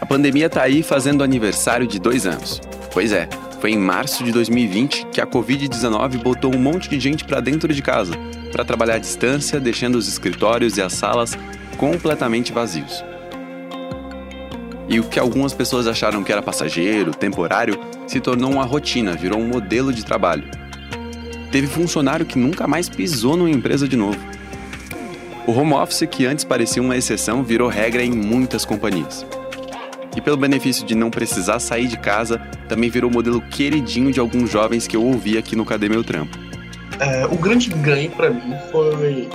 A pandemia tá aí fazendo aniversário de dois anos. Pois é, foi em março de 2020 que a Covid-19 botou um monte de gente para dentro de casa, para trabalhar à distância, deixando os escritórios e as salas completamente vazios. E o que algumas pessoas acharam que era passageiro, temporário, se tornou uma rotina, virou um modelo de trabalho. Teve funcionário que nunca mais pisou numa empresa de novo. O home office, que antes parecia uma exceção, virou regra em muitas companhias. E pelo benefício de não precisar sair de casa, também virou modelo queridinho de alguns jovens que eu ouvi aqui no Cadê Meu Trampo. É, o grande ganho para mim foi,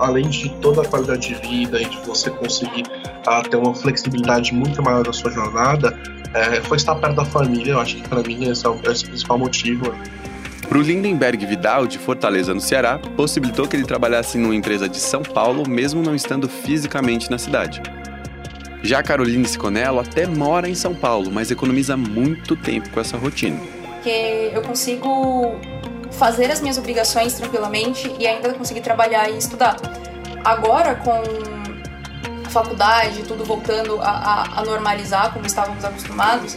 além de toda a qualidade de vida e de você conseguir uh, ter uma flexibilidade muito maior na sua jornada, é, foi estar perto da família. Eu acho que para mim esse é, o, esse é o principal motivo. Para o Lindenberg Vidal, de Fortaleza, no Ceará, possibilitou que ele trabalhasse numa empresa de São Paulo, mesmo não estando fisicamente na cidade. Já Caroline Siconello até mora em São Paulo, mas economiza muito tempo com essa rotina. Que eu consigo fazer as minhas obrigações tranquilamente e ainda conseguir trabalhar e estudar. Agora, com a faculdade, tudo voltando a, a, a normalizar como estávamos acostumados,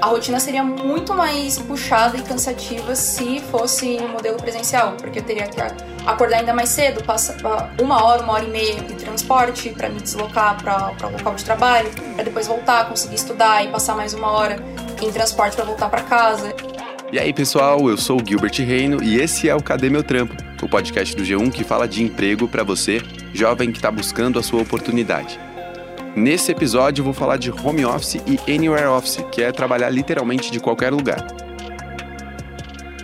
a rotina seria muito mais puxada e cansativa se fosse no modelo presencial, porque eu teria que acordar ainda mais cedo, passar uma hora, uma hora e meia de transporte para me deslocar para o local de trabalho, para depois voltar, conseguir estudar e passar mais uma hora em transporte para voltar para casa. E aí, pessoal, eu sou o Gilbert Reino e esse é o Cadê Meu Trampo, o podcast do G1 que fala de emprego para você, jovem que está buscando a sua oportunidade. Nesse episódio eu vou falar de home office e anywhere office, que é trabalhar literalmente de qualquer lugar.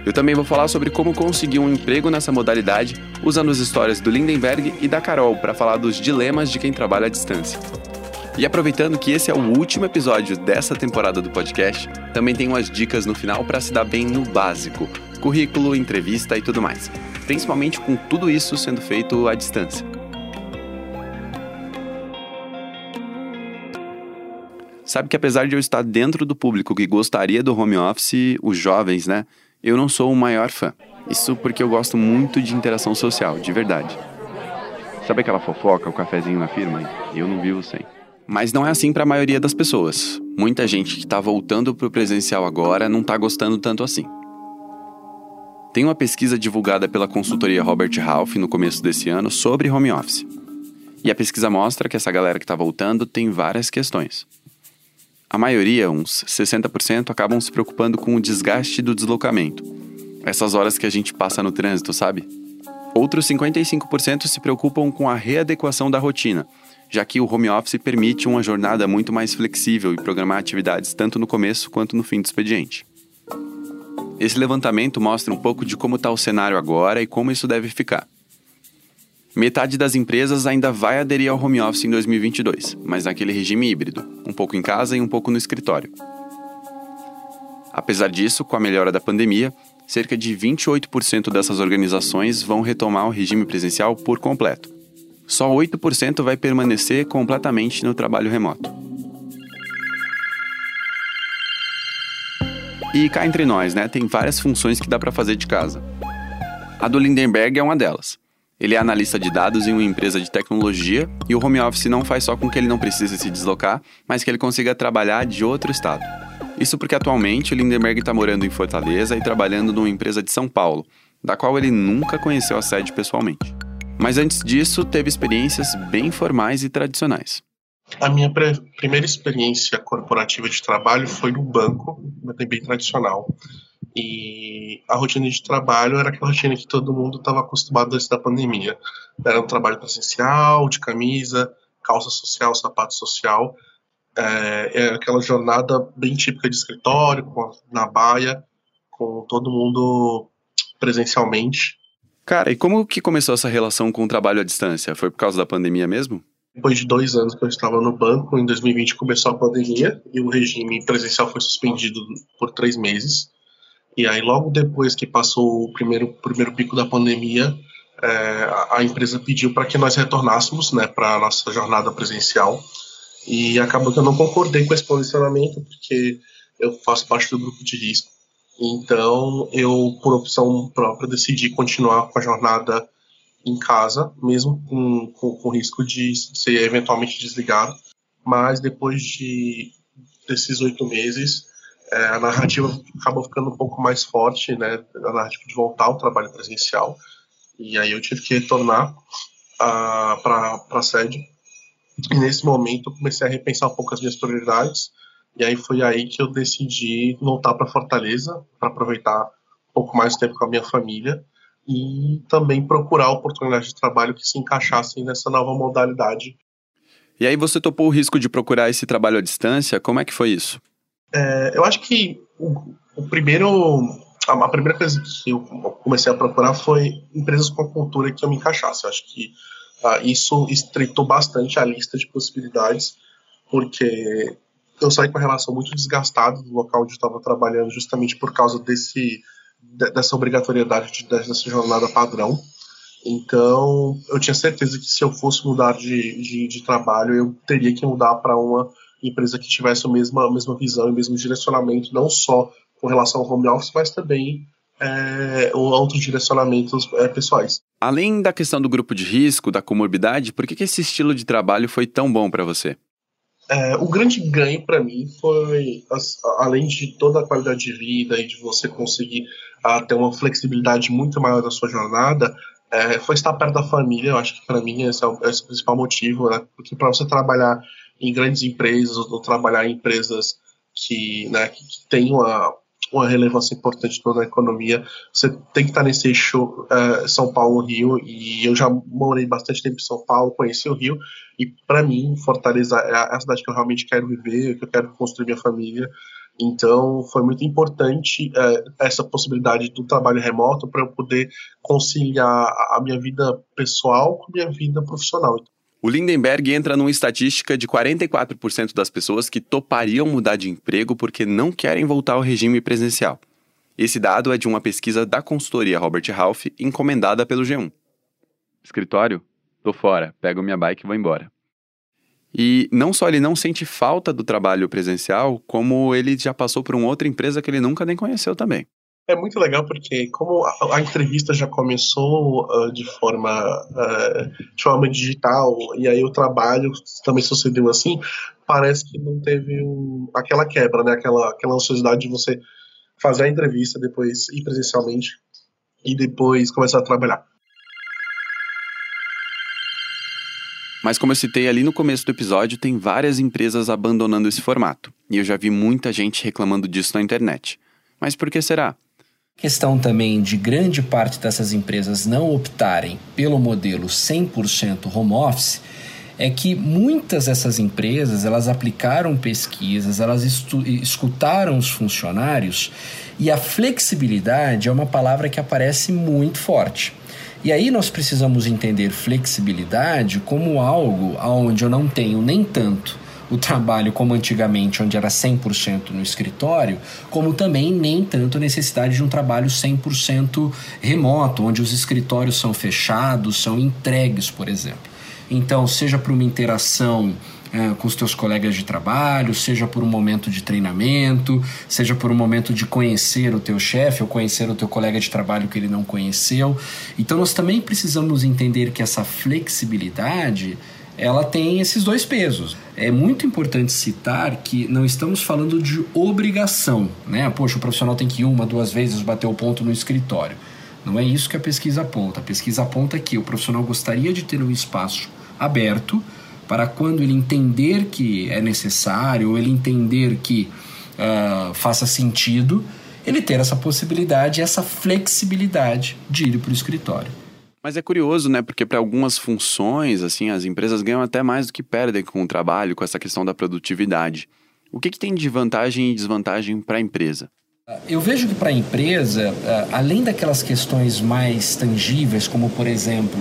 Eu também vou falar sobre como conseguir um emprego nessa modalidade, usando as histórias do Lindenberg e da Carol para falar dos dilemas de quem trabalha à distância. E aproveitando que esse é o último episódio dessa temporada do podcast, também tem umas dicas no final para se dar bem no básico: currículo, entrevista e tudo mais. Principalmente com tudo isso sendo feito à distância. Sabe que apesar de eu estar dentro do público que gostaria do home office, os jovens, né? Eu não sou o maior fã. Isso porque eu gosto muito de interação social, de verdade. Sabe aquela fofoca, o cafezinho na firma? Eu não vivo sem. Mas não é assim para a maioria das pessoas. Muita gente que está voltando para o presencial agora não está gostando tanto assim. Tem uma pesquisa divulgada pela consultoria Robert Half no começo desse ano sobre home office. E a pesquisa mostra que essa galera que está voltando tem várias questões. A maioria, uns 60%, acabam se preocupando com o desgaste do deslocamento. Essas horas que a gente passa no trânsito, sabe? Outros 55% se preocupam com a readequação da rotina, já que o home office permite uma jornada muito mais flexível e programar atividades tanto no começo quanto no fim do expediente. Esse levantamento mostra um pouco de como está o cenário agora e como isso deve ficar. Metade das empresas ainda vai aderir ao home office em 2022, mas naquele regime híbrido, um pouco em casa e um pouco no escritório. Apesar disso, com a melhora da pandemia, cerca de 28% dessas organizações vão retomar o regime presencial por completo só 8% vai permanecer completamente no trabalho remoto. E cá entre nós, né, tem várias funções que dá para fazer de casa. A do Lindenberg é uma delas. Ele é analista de dados em uma empresa de tecnologia e o home office não faz só com que ele não precise se deslocar, mas que ele consiga trabalhar de outro estado. Isso porque atualmente o Lindenberg está morando em Fortaleza e trabalhando numa empresa de São Paulo, da qual ele nunca conheceu a sede pessoalmente. Mas antes disso, teve experiências bem formais e tradicionais. A minha primeira experiência corporativa de trabalho foi no banco, bem tradicional. E a rotina de trabalho era aquela rotina que todo mundo estava acostumado antes da pandemia. Era um trabalho presencial, de camisa, calça social, sapato social. É, era aquela jornada bem típica de escritório, com, na baia, com todo mundo presencialmente. Cara, e como que começou essa relação com o trabalho à distância? Foi por causa da pandemia mesmo? Depois de dois anos que eu estava no banco, em 2020 começou a pandemia e o regime presencial foi suspendido por três meses. E aí, logo depois que passou o primeiro, primeiro pico da pandemia, é, a empresa pediu para que nós retornássemos né, para a nossa jornada presencial. E acabou que eu não concordei com esse posicionamento, porque eu faço parte do grupo de risco. Então, eu, por opção própria, decidi continuar com a jornada em casa, mesmo com, com, com risco de ser eventualmente desligado. mas depois de desses oito meses, é, a narrativa acabou ficando um pouco mais forte, né? A narrativa de voltar ao trabalho presencial. E aí eu tive que retornar para a sede. E nesse momento eu comecei a repensar um pouco as minhas prioridades. E aí foi aí que eu decidi voltar para Fortaleza para aproveitar um pouco mais tempo com a minha família e também procurar oportunidades de trabalho que se encaixassem nessa nova modalidade. E aí você topou o risco de procurar esse trabalho à distância? Como é que foi isso? É, eu acho que o, o primeiro a, primeira coisa que eu comecei a procurar foi empresas com cultura que eu me encaixasse. Eu acho que uh, isso estreitou bastante a lista de possibilidades, porque eu saí com a relação muito desgastada do local onde estava trabalhando, justamente por causa desse dessa obrigatoriedade de, dessa jornada padrão. Então, eu tinha certeza que se eu fosse mudar de, de, de trabalho, eu teria que mudar para uma empresa que tivesse a mesma, a mesma visão e o mesmo direcionamento, não só com relação ao home office, mas também é, outros direcionamentos é, pessoais. Além da questão do grupo de risco, da comorbidade, por que, que esse estilo de trabalho foi tão bom para você? É, o grande ganho para mim foi, além de toda a qualidade de vida e de você conseguir uh, ter uma flexibilidade muito maior da sua jornada, é, foi estar perto da família. Eu acho que para mim esse é, o, esse é o principal motivo, né? Porque para você trabalhar em grandes empresas ou trabalhar em empresas que, né, que, que têm uma, uma relevância importante toda a economia. Você tem que estar nesse eixo uh, São Paulo-Rio, e eu já morei bastante tempo em São Paulo, conheci o Rio, e para mim, Fortaleza é a cidade que eu realmente quero viver, que eu quero construir minha família. Então, foi muito importante uh, essa possibilidade do trabalho remoto para eu poder conciliar a minha vida pessoal com a minha vida profissional. O Lindenberg entra numa estatística de 44% das pessoas que topariam mudar de emprego porque não querem voltar ao regime presencial. Esse dado é de uma pesquisa da consultoria Robert Half, encomendada pelo G1. Escritório? Tô fora, pego minha bike e vou embora. E não só ele não sente falta do trabalho presencial, como ele já passou por uma outra empresa que ele nunca nem conheceu também é muito legal porque como a, a entrevista já começou uh, de forma uh, de forma digital e aí o trabalho também sucedeu assim parece que não teve um, aquela quebra né aquela aquela ansiosidade de você fazer a entrevista depois ir presencialmente e depois começar a trabalhar Mas como eu citei ali no começo do episódio, tem várias empresas abandonando esse formato. E eu já vi muita gente reclamando disso na internet. Mas por que será? Questão também de grande parte dessas empresas não optarem pelo modelo 100% home office é que muitas dessas empresas elas aplicaram pesquisas, elas escutaram os funcionários e a flexibilidade é uma palavra que aparece muito forte. E aí nós precisamos entender flexibilidade como algo onde eu não tenho nem tanto o trabalho como antigamente, onde era 100% no escritório, como também nem tanto a necessidade de um trabalho 100% remoto, onde os escritórios são fechados, são entregues, por exemplo. Então, seja para uma interação é, com os teus colegas de trabalho, seja por um momento de treinamento, seja por um momento de conhecer o teu chefe ou conhecer o teu colega de trabalho que ele não conheceu. Então nós também precisamos entender que essa flexibilidade ela tem esses dois pesos. É muito importante citar que não estamos falando de obrigação, né? Poxa, o profissional tem que ir uma, duas vezes bater o ponto no escritório. Não é isso que a pesquisa aponta. A pesquisa aponta que o profissional gostaria de ter um espaço aberto para quando ele entender que é necessário, ou ele entender que uh, faça sentido, ele ter essa possibilidade, essa flexibilidade de ir para o escritório. Mas é curioso, né? Porque para algumas funções, assim, as empresas ganham até mais do que perdem com o trabalho, com essa questão da produtividade. O que, que tem de vantagem e desvantagem para a empresa? Eu vejo que para a empresa, além daquelas questões mais tangíveis, como por exemplo,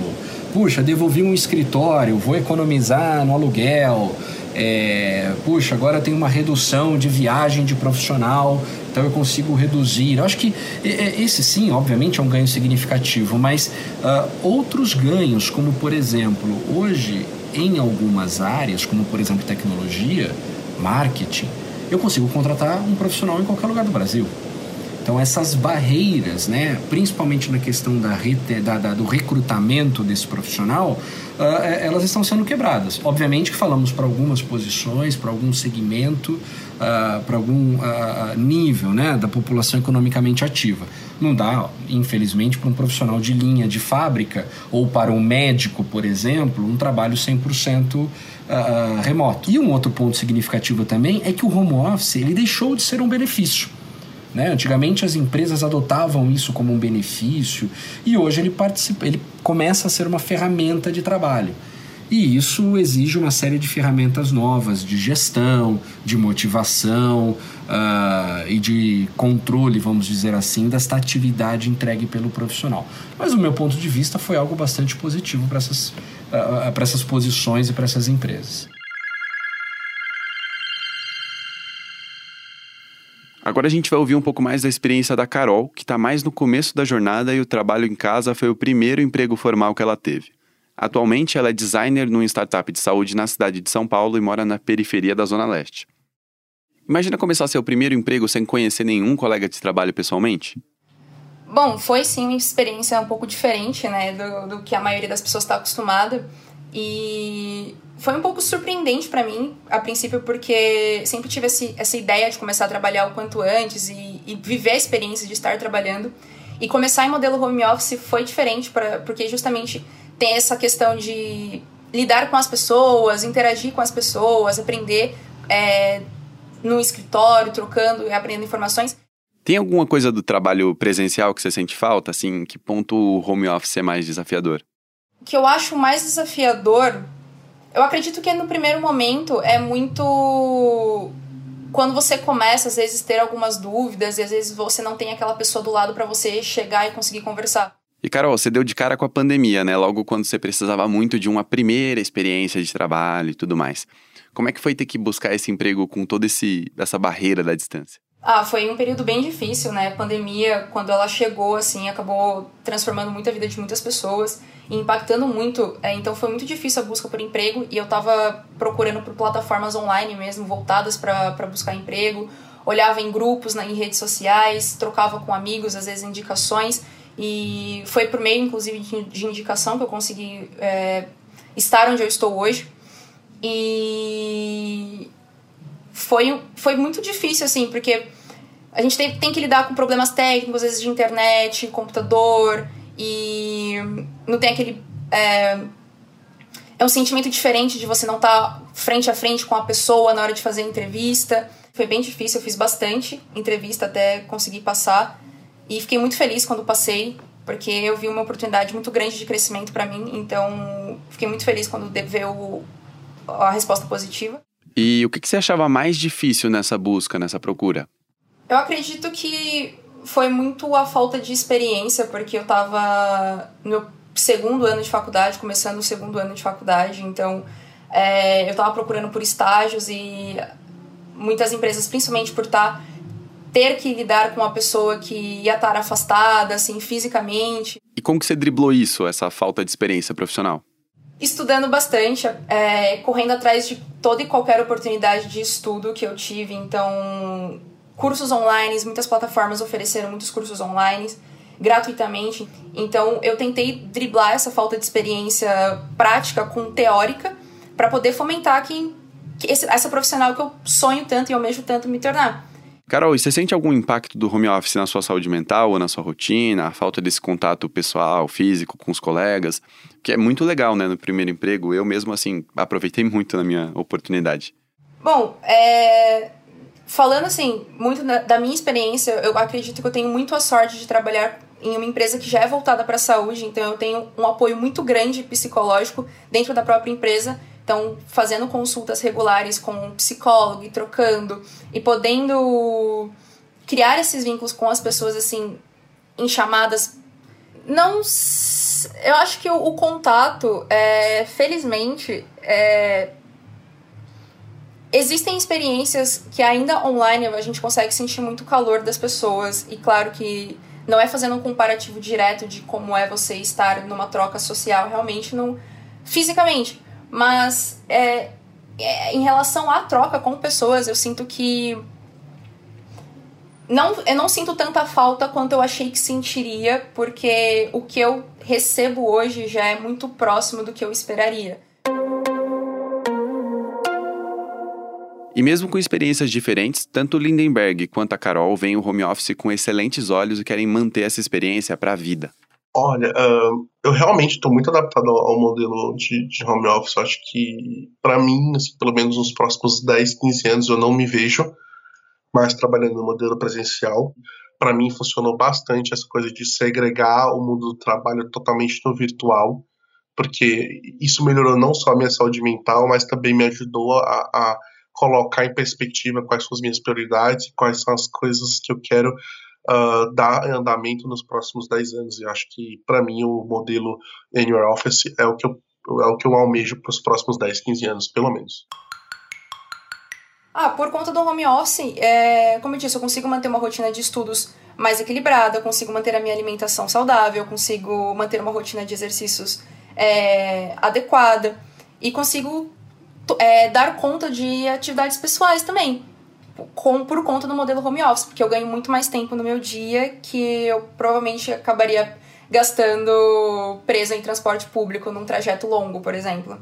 puxa, devolvi um escritório, vou economizar no aluguel, é, puxa, agora tem uma redução de viagem de profissional, então eu consigo reduzir. Eu acho que esse sim, obviamente, é um ganho significativo, mas uh, outros ganhos, como por exemplo, hoje em algumas áreas, como por exemplo tecnologia, marketing, eu consigo contratar um profissional em qualquer lugar do Brasil. Então essas barreiras, né, principalmente na questão da, da, da do recrutamento desse profissional, uh, elas estão sendo quebradas. Obviamente que falamos para algumas posições, para algum segmento, uh, para algum uh, nível né, da população economicamente ativa. Não dá, infelizmente, para um profissional de linha de fábrica ou para um médico, por exemplo, um trabalho 100% uh, remoto. E um outro ponto significativo também é que o home office ele deixou de ser um benefício. Né? Antigamente as empresas adotavam isso como um benefício e hoje ele, participa, ele começa a ser uma ferramenta de trabalho. E isso exige uma série de ferramentas novas de gestão, de motivação uh, e de controle, vamos dizer assim, desta atividade entregue pelo profissional. Mas, do meu ponto de vista, foi algo bastante positivo para essas, uh, para essas posições e para essas empresas. Agora a gente vai ouvir um pouco mais da experiência da Carol, que está mais no começo da jornada e o trabalho em casa foi o primeiro emprego formal que ela teve. Atualmente, ela é designer numa startup de saúde na cidade de São Paulo e mora na periferia da Zona Leste. Imagina começar seu primeiro emprego sem conhecer nenhum colega de trabalho pessoalmente? Bom, foi sim uma experiência um pouco diferente, né, do, do que a maioria das pessoas está acostumada. E foi um pouco surpreendente para mim, a princípio, porque sempre tive esse, essa ideia de começar a trabalhar o quanto antes e, e, viver a experiência de estar trabalhando. E começar em modelo home office foi diferente, pra, porque justamente tem essa questão de lidar com as pessoas, interagir com as pessoas, aprender é, no escritório, trocando e aprendendo informações. Tem alguma coisa do trabalho presencial que você sente falta? Assim, que ponto o home office é mais desafiador? O que eu acho mais desafiador, eu acredito que no primeiro momento é muito quando você começa às vezes ter algumas dúvidas e às vezes você não tem aquela pessoa do lado para você chegar e conseguir conversar. E Carol, você deu de cara com a pandemia, né? Logo quando você precisava muito de uma primeira experiência de trabalho e tudo mais. Como é que foi ter que buscar esse emprego com toda esse essa barreira da distância? Ah, foi um período bem difícil, né? A pandemia, quando ela chegou, assim, acabou transformando muito a vida de muitas pessoas e impactando muito. É, então foi muito difícil a busca por emprego e eu tava procurando por plataformas online mesmo, voltadas para buscar emprego. Olhava em grupos, na, em redes sociais, trocava com amigos, às vezes indicações. E foi por meio, inclusive, de, de indicação que eu consegui é, estar onde eu estou hoje. E foi, foi muito difícil, assim, porque a gente tem, tem que lidar com problemas técnicos, às vezes de internet, computador, e não tem aquele. É, é um sentimento diferente de você não estar tá frente a frente com a pessoa na hora de fazer a entrevista. Foi bem difícil, eu fiz bastante entrevista até conseguir passar. E fiquei muito feliz quando passei, porque eu vi uma oportunidade muito grande de crescimento para mim. Então, fiquei muito feliz quando veio a resposta positiva. E o que, você achava mais difícil nessa busca, nessa procura? Eu acredito que foi muito a falta de experiência, porque eu estava no meu segundo ano de faculdade, começando o segundo ano de faculdade, então é, eu estava procurando por estágios e muitas empresas, principalmente por estar tá, ter que lidar com uma pessoa que ia estar afastada, assim, fisicamente. E como que você driblou isso, essa falta de experiência profissional? estudando bastante, é, correndo atrás de toda e qualquer oportunidade de estudo que eu tive. Então, cursos online, muitas plataformas ofereceram muitos cursos online gratuitamente. Então, eu tentei driblar essa falta de experiência prática com teórica para poder fomentar que, que esse, essa profissional que eu sonho tanto e almejo tanto me tornar. Carol, e você sente algum impacto do home office na sua saúde mental ou na sua rotina? A falta desse contato pessoal, físico com os colegas? Que é muito legal, né? No primeiro emprego, eu mesmo, assim, aproveitei muito na minha oportunidade. Bom, é... falando assim, muito da minha experiência, eu acredito que eu tenho muito a sorte de trabalhar em uma empresa que já é voltada para a saúde, então eu tenho um apoio muito grande psicológico dentro da própria empresa. Então, fazendo consultas regulares com um psicólogo e trocando e podendo criar esses vínculos com as pessoas assim em chamadas não eu acho que o, o contato é, felizmente é, existem experiências que ainda online a gente consegue sentir muito calor das pessoas e claro que não é fazendo um comparativo direto de como é você estar numa troca social realmente não fisicamente mas é, é, em relação à troca com pessoas, eu sinto que não, eu não sinto tanta falta quanto eu achei que sentiria, porque o que eu recebo hoje já é muito próximo do que eu esperaria. E mesmo com experiências diferentes, tanto Lindenberg quanto a Carol veem o home office com excelentes olhos e querem manter essa experiência para a vida. Olha, eu realmente estou muito adaptado ao modelo de, de home office. Eu acho que, para mim, assim, pelo menos nos próximos 10, 15 anos, eu não me vejo mais trabalhando no modelo presencial. Para mim, funcionou bastante essa coisa de segregar o mundo do trabalho totalmente no virtual, porque isso melhorou não só a minha saúde mental, mas também me ajudou a, a colocar em perspectiva quais são as minhas prioridades quais são as coisas que eu quero uh, dar andamento nos próximos 10 anos. E acho que, para mim, o modelo your office é o que eu, é o que eu almejo para os próximos 10, 15 anos, pelo menos. Ah, por conta do home office, é, como eu disse, eu consigo manter uma rotina de estudos mais equilibrada, consigo manter a minha alimentação saudável, consigo manter uma rotina de exercícios é, adequada e consigo é, dar conta de atividades pessoais também, com, por conta do modelo home office, porque eu ganho muito mais tempo no meu dia que eu provavelmente acabaria gastando preso em transporte público num trajeto longo, por exemplo.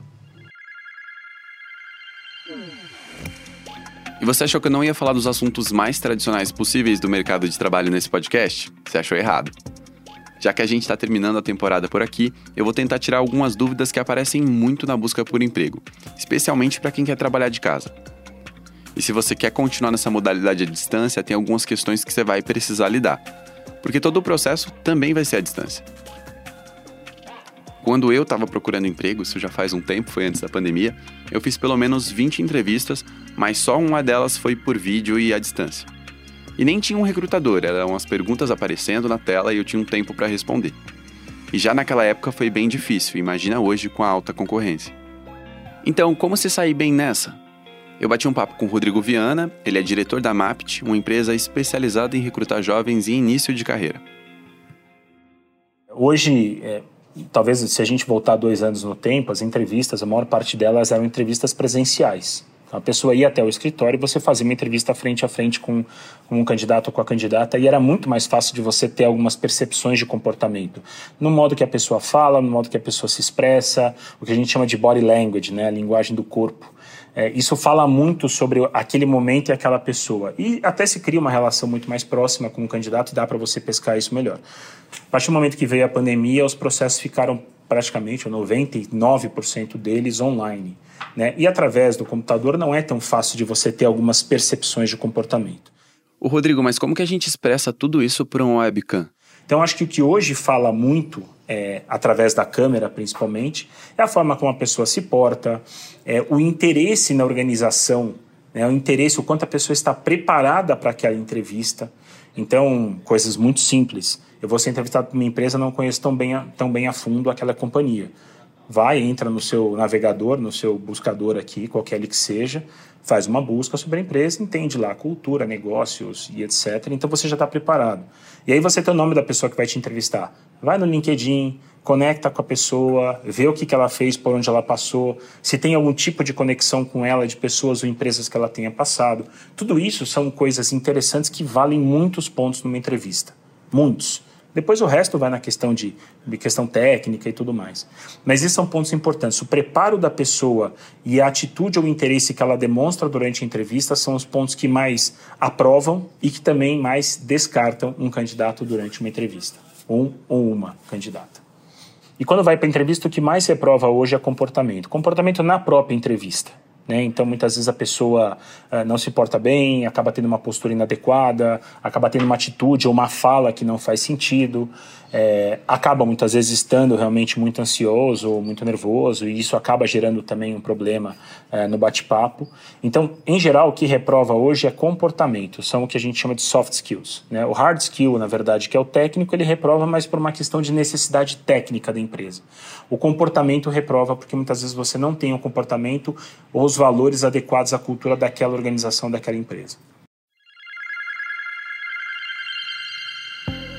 E você achou que eu não ia falar dos assuntos mais tradicionais possíveis do mercado de trabalho nesse podcast? Você achou errado. Já que a gente está terminando a temporada por aqui, eu vou tentar tirar algumas dúvidas que aparecem muito na busca por emprego, especialmente para quem quer trabalhar de casa. E se você quer continuar nessa modalidade à distância, tem algumas questões que você vai precisar lidar, porque todo o processo também vai ser à distância. Quando eu estava procurando emprego, isso já faz um tempo, foi antes da pandemia, eu fiz pelo menos 20 entrevistas, mas só uma delas foi por vídeo e à distância. E nem tinha um recrutador, eram as perguntas aparecendo na tela e eu tinha um tempo para responder. E já naquela época foi bem difícil, imagina hoje com a alta concorrência. Então, como se sair bem nessa? Eu bati um papo com o Rodrigo Viana, ele é diretor da MAPT, uma empresa especializada em recrutar jovens em início de carreira. Hoje, é, talvez se a gente voltar dois anos no tempo, as entrevistas, a maior parte delas eram entrevistas presenciais. A pessoa ia até o escritório e você fazia uma entrevista frente a frente com, com um candidato ou com a candidata e era muito mais fácil de você ter algumas percepções de comportamento. No modo que a pessoa fala, no modo que a pessoa se expressa, o que a gente chama de body language, né, a linguagem do corpo. É, isso fala muito sobre aquele momento e aquela pessoa. E até se cria uma relação muito mais próxima com o candidato e dá para você pescar isso melhor. A partir do momento que veio a pandemia, os processos ficaram praticamente, 99% deles online. Né? E através do computador não é tão fácil de você ter algumas percepções de comportamento. O Rodrigo, mas como que a gente expressa tudo isso por um webcam? Então, acho que o que hoje fala muito, é, através da câmera principalmente, é a forma como a pessoa se porta, é, o interesse na organização, né, o interesse, o quanto a pessoa está preparada para aquela entrevista. Então, coisas muito simples. Eu vou ser entrevistado por uma empresa, não conheço tão bem, a, tão bem a fundo aquela companhia vai, entra no seu navegador, no seu buscador aqui, qualquer ele que seja, faz uma busca sobre a empresa, entende lá cultura, negócios e etc. Então você já está preparado. E aí você tem o nome da pessoa que vai te entrevistar. Vai no LinkedIn, conecta com a pessoa, vê o que, que ela fez, por onde ela passou, se tem algum tipo de conexão com ela, de pessoas ou empresas que ela tenha passado. Tudo isso são coisas interessantes que valem muitos pontos numa entrevista. Muitos. Depois o resto vai na questão de, de questão técnica e tudo mais. Mas esses são pontos importantes. O preparo da pessoa e a atitude ou interesse que ela demonstra durante a entrevista são os pontos que mais aprovam e que também mais descartam um candidato durante uma entrevista. Um ou uma candidata. E quando vai para a entrevista, o que mais se prova hoje é comportamento. Comportamento na própria entrevista. Né? Então, muitas vezes a pessoa uh, não se porta bem, acaba tendo uma postura inadequada, acaba tendo uma atitude ou uma fala que não faz sentido é, acaba muitas vezes estando realmente muito ansioso ou muito nervoso, e isso acaba gerando também um problema é, no bate-papo. Então, em geral, o que reprova hoje é comportamento, são o que a gente chama de soft skills. Né? O hard skill, na verdade, que é o técnico, ele reprova mais por uma questão de necessidade técnica da empresa. O comportamento reprova porque muitas vezes você não tem o comportamento ou os valores adequados à cultura daquela organização, daquela empresa.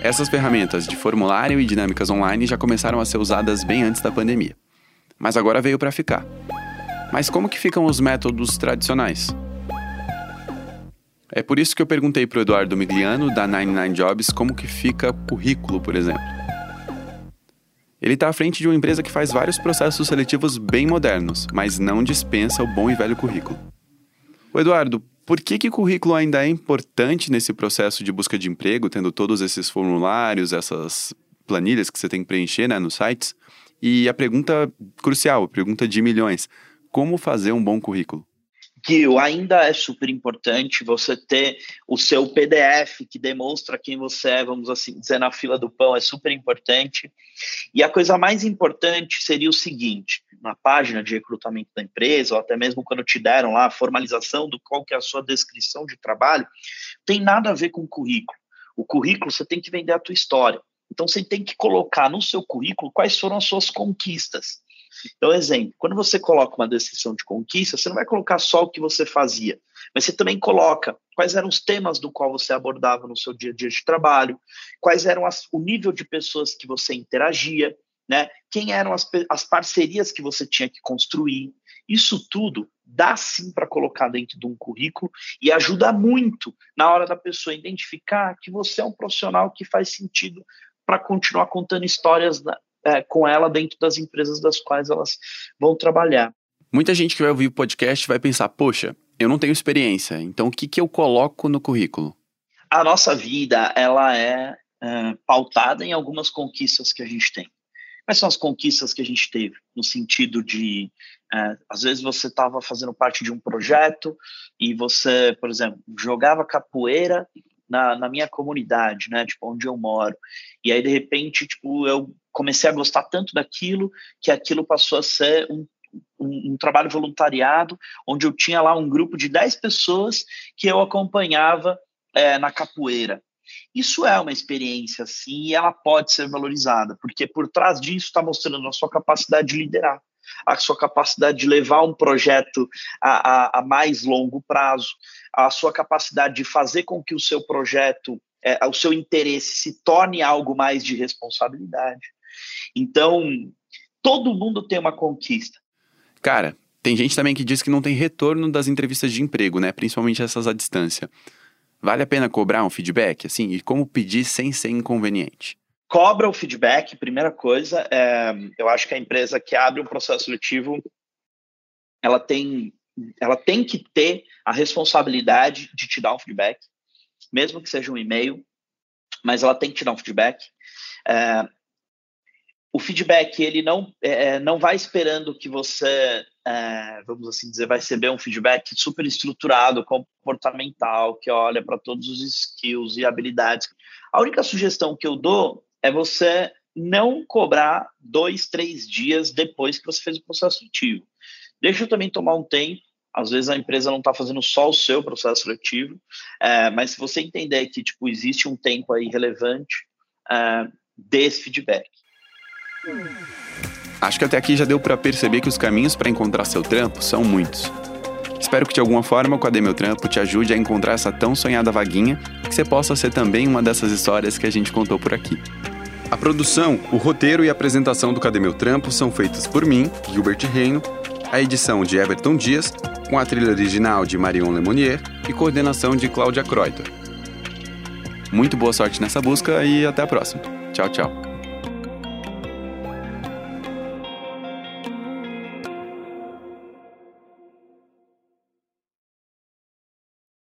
Essas ferramentas de formulário e dinâmicas online já começaram a ser usadas bem antes da pandemia. Mas agora veio para ficar. Mas como que ficam os métodos tradicionais? É por isso que eu perguntei para o Eduardo Migliano, da 99 Jobs, como que fica currículo, por exemplo. Ele está à frente de uma empresa que faz vários processos seletivos bem modernos, mas não dispensa o bom e velho currículo. O Eduardo, por que, que o currículo ainda é importante nesse processo de busca de emprego, tendo todos esses formulários, essas planilhas que você tem que preencher né, nos sites? E a pergunta crucial, a pergunta de milhões: como fazer um bom currículo? Gil, ainda é super importante você ter o seu PDF que demonstra quem você é, vamos assim dizer, na fila do pão, é super importante. E a coisa mais importante seria o seguinte: na página de recrutamento da empresa, ou até mesmo quando te deram lá a formalização do qual que é a sua descrição de trabalho, tem nada a ver com o currículo. O currículo você tem que vender a tua história. Então você tem que colocar no seu currículo quais foram as suas conquistas. Então, exemplo, quando você coloca uma descrição de conquista, você não vai colocar só o que você fazia, mas você também coloca quais eram os temas do qual você abordava no seu dia a dia de trabalho, quais eram as, o nível de pessoas que você interagia, né? Quem eram as, as parcerias que você tinha que construir. Isso tudo dá sim para colocar dentro de um currículo e ajuda muito na hora da pessoa identificar que você é um profissional que faz sentido para continuar contando histórias é, com ela dentro das empresas das quais elas vão trabalhar. Muita gente que vai ouvir o podcast vai pensar: poxa, eu não tenho experiência, então o que, que eu coloco no currículo? A nossa vida ela é, é pautada em algumas conquistas que a gente tem. Quais são as conquistas que a gente teve? No sentido de, é, às vezes você estava fazendo parte de um projeto e você, por exemplo, jogava capoeira na, na minha comunidade, né? Tipo, onde eu moro. E aí, de repente, tipo, eu comecei a gostar tanto daquilo que aquilo passou a ser um, um, um, trabalho voluntariado, onde eu tinha lá um grupo de 10 pessoas que eu acompanhava é, na capoeira. Isso é uma experiência, sim, e ela pode ser valorizada, porque por trás disso está mostrando a sua capacidade de liderar a sua capacidade de levar um projeto a, a, a mais longo prazo, a sua capacidade de fazer com que o seu projeto, é, o seu interesse se torne algo mais de responsabilidade. Então, todo mundo tem uma conquista. Cara, tem gente também que diz que não tem retorno das entrevistas de emprego, né? Principalmente essas à distância. Vale a pena cobrar um feedback, assim? E como pedir sem ser inconveniente? Cobra o feedback, primeira coisa. É, eu acho que a empresa que abre um processo seletivo, ela tem, ela tem que ter a responsabilidade de te dar um feedback, mesmo que seja um e-mail, mas ela tem que te dar um feedback. É, o feedback ele não é, é não vai esperando que você é, vamos assim dizer vai receber um feedback super estruturado comportamental que olha para todos os skills e habilidades a única sugestão que eu dou é você não cobrar dois, três dias depois que você fez o processo seletivo. Deixa eu também tomar um tempo. Às vezes a empresa não está fazendo só o seu processo seletivo, é, mas se você entender que tipo existe um tempo aí relevante, é, dê esse feedback. Acho que até aqui já deu para perceber que os caminhos para encontrar seu trampo são muitos. Espero que de alguma forma o Cadê Meu Trampo te ajude a encontrar essa tão sonhada vaguinha que você possa ser também uma dessas histórias que a gente contou por aqui. A produção, o roteiro e a apresentação do Cadê Meu Trampo são feitas por mim, Gilbert Reino, a edição de Everton Dias, com a trilha original de Marion Lemonnier e coordenação de Cláudia Kreuter. Muito boa sorte nessa busca e até a próxima. Tchau, tchau.